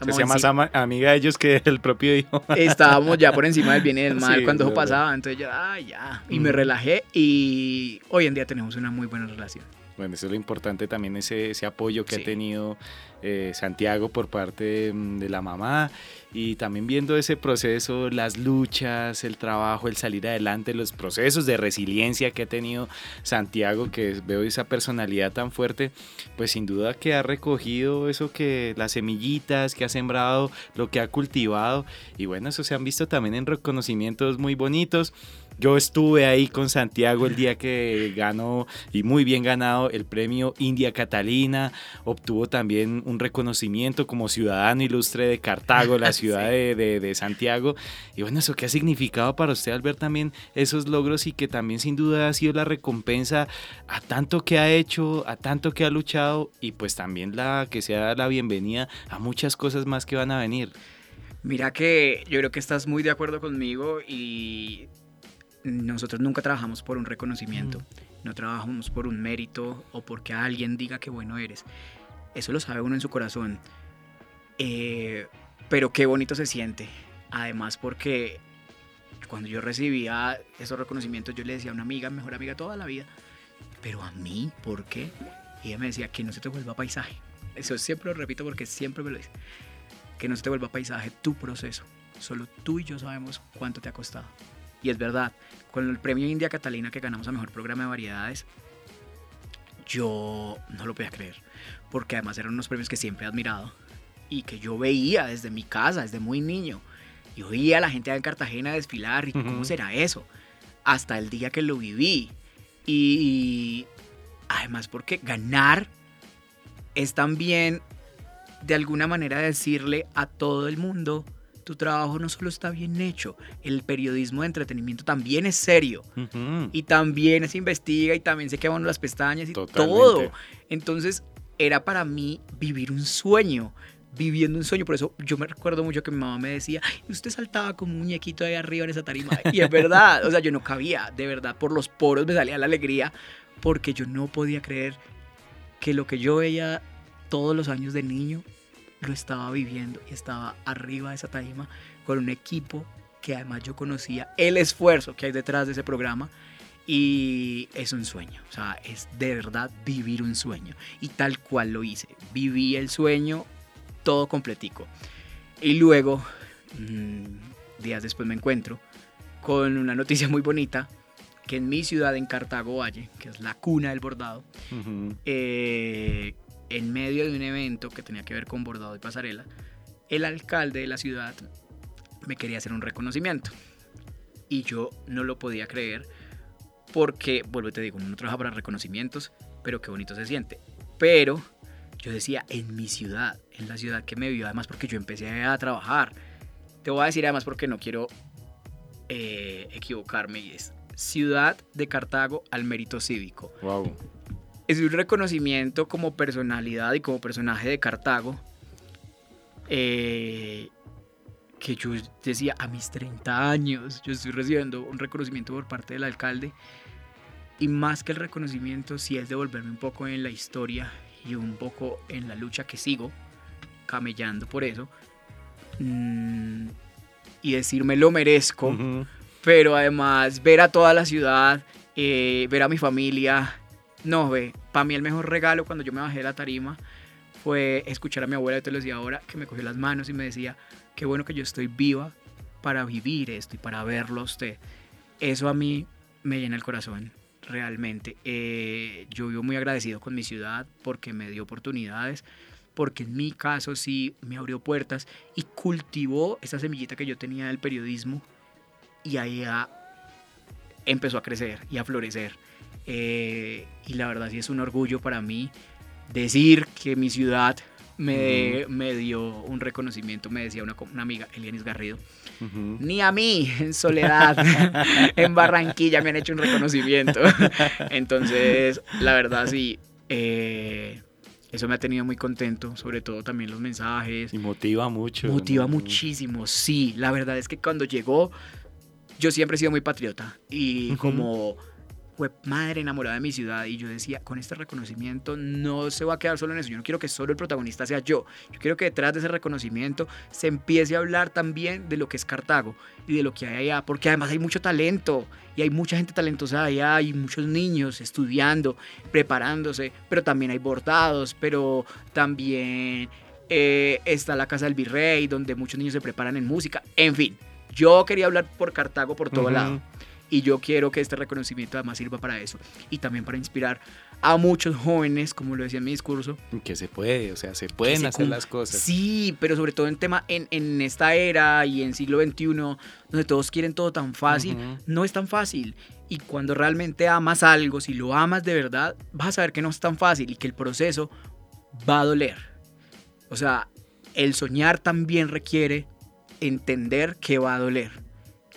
Se sea más ama- amiga de ellos que el propio hijo. Estábamos ya por encima del bien y del mal Sí, cuando es eso verdad. pasaba. Entonces yo, ah, ya. Y me relajé y hoy en día tenemos una muy buena relación. Bueno, eso es lo importante también, ese, ese apoyo que Sí. ha tenido eh, Santiago por parte mm, de la mamá y también viendo ese proceso, las luchas, el trabajo, el salir adelante, los procesos de resiliencia que ha tenido Santiago, que veo esa personalidad tan fuerte, pues sin duda que ha recogido eso que las semillitas que ha sembrado, lo que ha cultivado y bueno, eso se han visto también en reconocimientos muy bonitos. Yo estuve ahí con Santiago el día que ganó y muy bien ganado el premio India Catalina. Obtuvo también un reconocimiento como ciudadano ilustre de Cartago, la ciudad de, de- de Santiago. Y bueno, ¿eso qué ha significado para usted al ver también esos logros y que también sin duda ha sido la recompensa a tanto que ha hecho, a tanto que ha luchado y pues también la que sea la bienvenida a muchas cosas más que van a venir? Mira que yo creo que estás muy de acuerdo conmigo y nosotros nunca trabajamos por un reconocimiento, no trabajamos por un mérito o porque alguien diga que bueno eres. Eso lo sabe uno en su corazón. Eh, pero qué bonito se siente. Además porque cuando yo recibía esos reconocimientos yo le decía a una amiga, mejor amiga toda la vida, pero a mí, ¿por qué? Y ella me decía que no se te vuelva paisaje. Eso siempre lo repito porque siempre me lo dice. Que no se te vuelva paisaje tu proceso. Solo tú y yo sabemos cuánto te ha costado. Y es verdad, con el premio India Catalina que ganamos a mejor programa de variedades, yo no lo podía creer. Porque además eran unos premios que siempre he admirado y que yo veía desde mi casa, desde muy niño. Yo veía a la gente en Cartagena desfilar y cómo será eso. Hasta el día que lo viví. Y además porque ganar es también de alguna manera decirle a todo el mundo, tu trabajo no solo está bien hecho, el periodismo de entretenimiento también es serio y también se investiga y también se queman las pestañas y Totalmente. todo. Entonces era para mí vivir un sueño, viviendo un sueño. Por eso yo me recuerdo mucho que mi mamá me decía, "Ay, usted saltaba como un muñequito ahí arriba en esa tarima. Y es verdad, o sea, yo no cabía, de verdad, por los poros me salía la alegría porque yo no podía creer que lo que yo veía todos los años de niño lo estaba viviendo y estaba arriba de esa tarima con un equipo que además yo conocía el esfuerzo que hay detrás de ese programa y es un sueño, o sea, es de verdad vivir un sueño. Y tal cual lo hice, viví el sueño todo completico. Y luego mm, días después me encuentro con una noticia muy bonita que en mi ciudad en Cartago Valle, que es la cuna del bordado, eh, en medio de un evento que tenía que ver con bordado y pasarela, el alcalde de la ciudad me quería hacer un reconocimiento. Y yo no lo podía creer porque, vuelvo y te digo, uno no trabaja para reconocimientos, pero qué bonito se siente. Pero yo decía, en mi ciudad, en la ciudad que me vio, además porque yo empecé a trabajar. Te voy a decir además porque no quiero eh, equivocarme y es Ciudad de Cartago al mérito cívico Wow. Es un reconocimiento como personalidad y como personaje de Cartago. eh, que yo decía a mis 30 años, yo estoy recibiendo un reconocimiento por parte del alcalde. Y más que el reconocimiento, sí es devolverme un poco en la historia y un poco en la lucha que sigo, camellando por eso. mm, y decirme lo merezco pero además ver a toda la ciudad, eh, ver a mi familia. No, ve, para mí el mejor regalo cuando yo me bajé de la tarima fue escuchar a mi abuela, yo te lo decía ahora, que me cogió las manos y me decía, qué bueno que yo estoy viva para vivir esto y para verlo a usted. Eso a mí me llena el corazón, realmente. Eh, yo vivo muy agradecido con mi ciudad porque me dio oportunidades, porque en mi caso sí me abrió puertas y cultivó esa semillita que yo tenía del periodismo y ahí empezó a crecer y a florecer. Eh, y la verdad sí es un orgullo para mí decir que mi ciudad me, me dio un reconocimiento, me decía una, una amiga, Elianis Garrido. Ni a mí, en soledad, en Barranquilla me han hecho un reconocimiento. Entonces, la verdad sí, eh, eso me ha tenido muy contento, sobre todo también los mensajes. Y motiva mucho. Motiva muchísimo, sí. La verdad es que cuando llegó, yo siempre he sido muy patriota y como fue madre enamorada de mi ciudad y yo decía, con este reconocimiento no se va a quedar solo en eso, yo no quiero que solo el protagonista sea yo, yo quiero que detrás de ese reconocimiento se empiece a hablar también de lo que es Cartago y de lo que hay allá, porque además hay mucho talento y hay mucha gente talentosa allá, hay muchos niños estudiando, preparándose, pero también hay bordados, pero también eh, está la Casa del Virrey, donde muchos niños se preparan en música, en fin, yo quería hablar por Cartago por todo lado. Y yo quiero que este reconocimiento además sirva para eso y también para inspirar a muchos jóvenes, como lo decía en mi discurso. Que se puede, o sea, se pueden hacer las cosas. Sí, pero sobre todo en tema, en, en, esta era y en siglo XXI, donde todos quieren todo tan fácil, no es tan fácil. Y cuando realmente amas algo, si lo amas de verdad, vas a saber que no es tan fácil y que el proceso va a doler. O sea, el soñar también requiere entender que va a doler,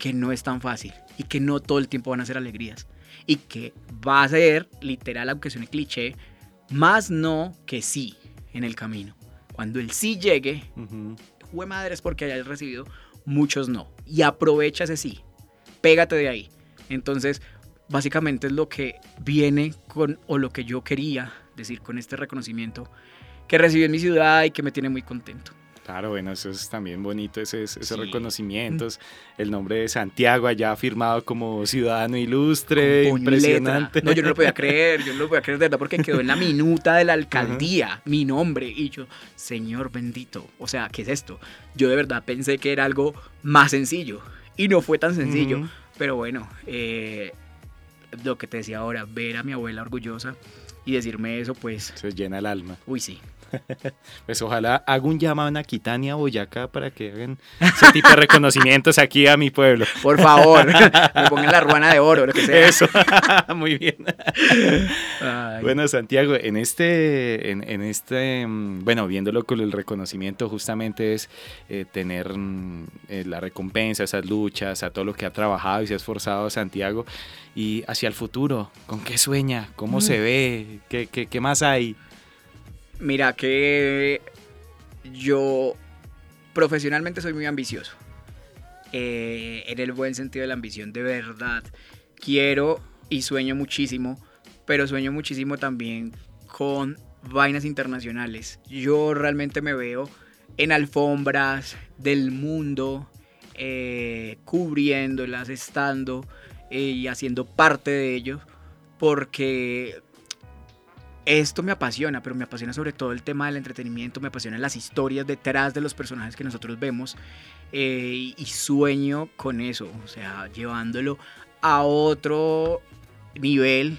que no es tan fácil y que no todo el tiempo van a ser alegrías. Y que va a ser, literal, aunque suene cliché, más no que sí en el camino. Cuando el sí llegue, fue madre es porque hayas recibido muchos no. Y aprovecha ese sí. Pégate de ahí. Entonces, básicamente es lo que viene con, o lo que yo quería decir con este reconocimiento que recibí en mi ciudad y que me tiene muy contento. Claro, bueno, eso es también bonito, esos, reconocimientos. El nombre de Santiago allá firmado como ciudadano ilustre, impresionante. No, yo no lo podía creer, yo no lo podía creer de verdad porque quedó en la minuta de la alcaldía mi nombre. Y yo, Señor bendito, o sea, ¿qué es esto? Yo de verdad pensé que era algo más sencillo y no fue tan sencillo. Pero bueno, eh, lo que te decía ahora, ver a mi abuela orgullosa y decirme eso, pues... Se llena el alma. Uy, sí. Pues ojalá haga un llamado a Aquitania, Boyacá, para que hagan ese tipo de reconocimientos aquí a mi pueblo. Por favor, me pongan la ruana de oro, lo que sea. Eso, muy bien. Bueno, Santiago, en este, en, este, mm, bueno, viéndolo con el reconocimiento, justamente es eh, tener mm, eh, la recompensa, esas luchas, a todo lo que ha trabajado y se ha esforzado Santiago. Y hacia el futuro, ¿con qué sueña? ¿Cómo se mm. ve? ¿Qué, qué, qué más hay? Mira que yo profesionalmente soy muy ambicioso. Eh, en el buen sentido de la ambición, de verdad. Quiero y sueño muchísimo, pero sueño muchísimo también con vainas internacionales. Yo realmente me veo en alfombras del mundo, eh, cubriéndolas, estando eh, y haciendo parte de ello, porque esto me apasiona, pero me apasiona sobre todo el tema del entretenimiento, me apasionan las historias detrás de los personajes que nosotros vemos eh, y sueño con eso, o sea, llevándolo a otro nivel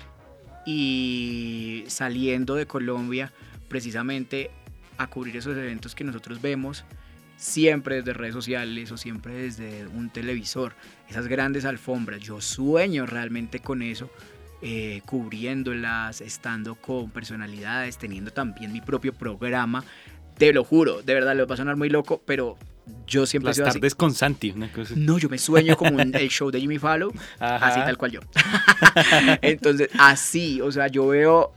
y saliendo de Colombia precisamente a cubrir esos eventos que nosotros vemos siempre desde redes sociales o siempre desde un televisor, esas grandes alfombras. Yo sueño realmente con eso eh, cubriéndolas, estando con personalidades, teniendo también mi propio programa. Te lo juro, de verdad, le va a sonar muy loco, pero yo siempre Las tardes con Santi, una cosa. No, yo me sueño como el show de Jimmy Fallon, así tal cual yo. Entonces, así, o sea, yo veo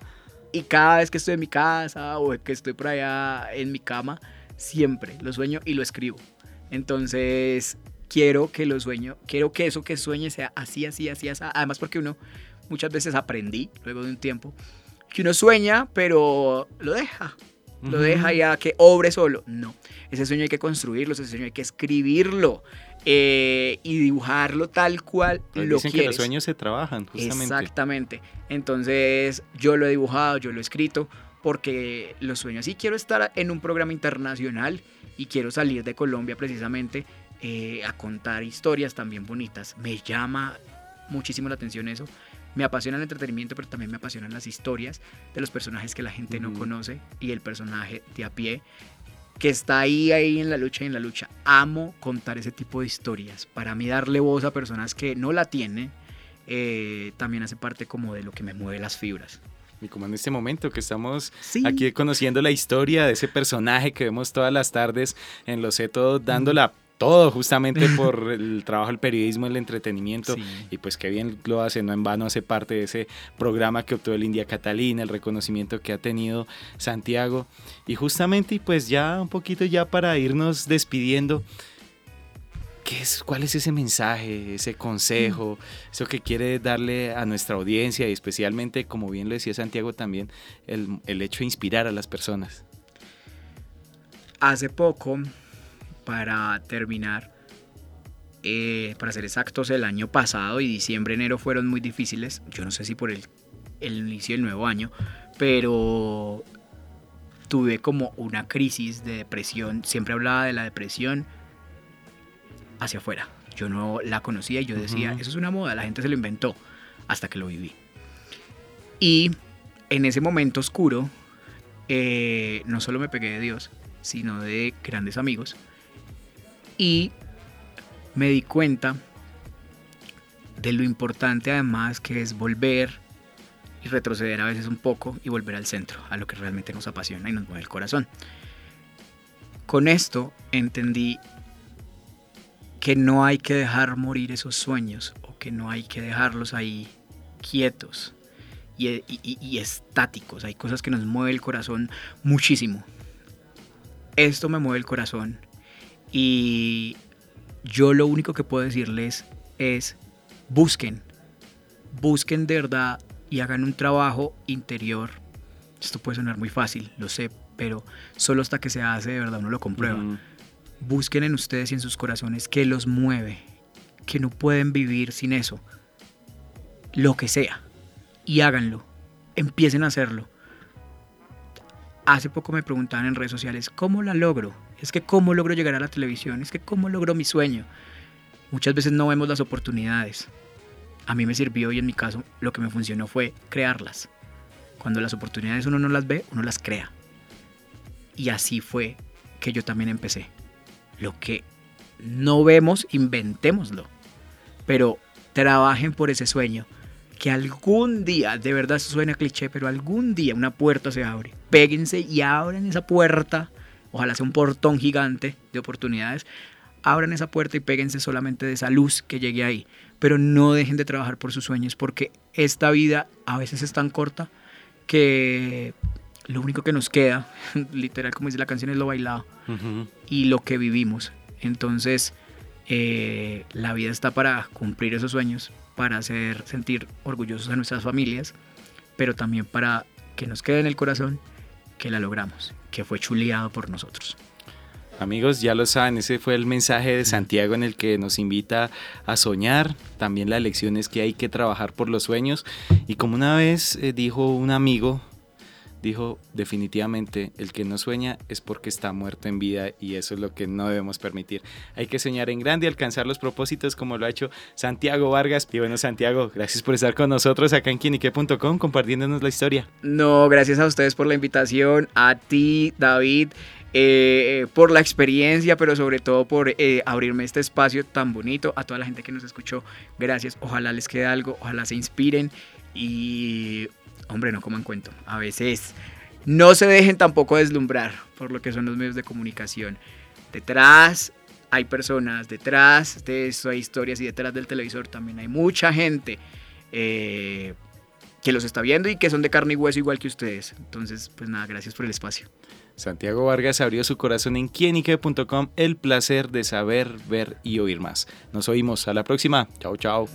y cada vez que estoy en mi casa o que estoy por allá en mi cama, siempre lo sueño y lo escribo. Entonces, quiero que lo sueño, quiero que eso que sueñe sea así, así, así, así. Además, porque uno muchas veces aprendí luego de un tiempo que uno sueña, pero lo deja. Lo deja ya que obre solo. No, ese sueño hay que construirlo, ese sueño hay que escribirlo eh, y dibujarlo tal cual pues lo dicen que los sueños se trabajan, justamente. Exactamente. Entonces yo lo he dibujado, yo lo he escrito, porque los sueños. Sí quiero estar en un programa internacional y quiero salir de Colombia precisamente eh, a contar historias también bonitas. Me llama muchísimo la atención eso. Me apasiona el entretenimiento, pero también me apasionan las historias de los personajes que la gente no conoce y el personaje de a pie que está ahí, ahí en la lucha y en la lucha. Amo contar ese tipo de historias. Para mí darle voz a personas que no la tienen, eh, también hace parte como de lo que me mueve las fibras. Y como en este momento que estamos Sí. aquí conociendo la historia de ese personaje que vemos todas las tardes en Los Todo, dándola todo justamente por el trabajo del periodismo, el entretenimiento. Sí. Y pues qué bien lo hace, no en vano hace parte de ese programa que obtuvo el India Catalina, el reconocimiento que ha tenido Santiago. Y justamente, y pues ya un poquito ya para irnos despidiendo, ¿qué es, ¿cuál es ese mensaje, ese consejo, eso que quiere darle a nuestra audiencia y especialmente, como bien lo decía Santiago también, el, el hecho de inspirar a las personas? Hace poco, para terminar, eh, para ser exactos, el año pasado y diciembre, enero fueron muy difíciles. Yo no sé si por el, el inicio del nuevo año, pero tuve como una crisis de depresión. Siempre hablaba de la depresión hacia afuera. Yo no la conocía y yo decía, eso es una moda, la gente se lo inventó, hasta que lo viví. Y en ese momento oscuro, eh, no solo me pegué de Dios, sino de grandes amigos. Y me di cuenta de lo importante además que es volver y retroceder a veces un poco y volver al centro, a lo que realmente nos apasiona y nos mueve el corazón. Con esto entendí que no hay que dejar morir esos sueños o que no hay que dejarlos ahí quietos y, y estáticos. Hay cosas que nos mueve el corazón muchísimo. Esto me mueve el corazón y yo lo único que puedo decirles es busquen, busquen de verdad y hagan un trabajo interior. Esto puede sonar muy fácil, lo sé, pero solo hasta que se hace de verdad uno lo comprueba busquen en ustedes y en sus corazones qué los mueve, que no pueden vivir sin eso. Lo que sea. Y háganlo. Empiecen a hacerlo. Hace poco me preguntaban en redes sociales, ¿cómo la logro? Es que cómo logro llegar a la televisión, es que cómo logro mi sueño. Muchas veces no vemos las oportunidades. A mí me sirvió y en mi caso lo que me funcionó fue crearlas. Cuando las oportunidades uno no las ve, uno las crea. Y así fue que yo también empecé. Lo que no vemos, inventémoslo. Pero trabajen por ese sueño. Que algún día, de verdad suena cliché, pero algún día una puerta se abre. Péguense y abran esa puerta. Ojalá sea un portón gigante de oportunidades. Abran esa puerta y péguense solamente de esa luz que llegue ahí. Pero no dejen de trabajar por sus sueños porque esta vida a veces es tan corta que lo único que nos queda, literal como dice la canción, es lo bailado y lo que vivimos. Entonces, eh, la vida está para cumplir esos sueños, para hacer sentir orgullosos a nuestras familias, pero también para que nos quede en el corazón que la logramos, que fue chuleado por nosotros. Amigos, ya lo saben, ese fue el mensaje de Santiago en el que nos invita a soñar. También la lección es que hay que trabajar por los sueños. Y como una vez eh, dijo un amigo, dijo definitivamente, el que no sueña es porque está muerto en vida y eso es lo que no debemos permitir. Hay que soñar en grande y alcanzar los propósitos como lo ha hecho Santiago Vargas. Y bueno, Santiago, gracias por estar con nosotros acá en quienique.com compartiéndonos la historia. No, gracias a ustedes por la invitación, a ti, David, eh, por la experiencia, pero sobre todo por eh, abrirme este espacio tan bonito. A toda la gente que nos escuchó, gracias. Ojalá les quede algo, ojalá se inspiren y, hombre, no coman cuento. A veces no se dejen tampoco deslumbrar por lo que son los medios de comunicación. Detrás hay personas, detrás de eso hay historias y detrás del televisor también hay mucha gente. eh, que los está viendo y que son de carne y hueso igual que ustedes. Entonces, pues nada, gracias por el espacio. Santiago Vargas abrió su corazón en quienique.com. El placer de saber, ver y oír más. Nos oímos. A la próxima. Chao, chao.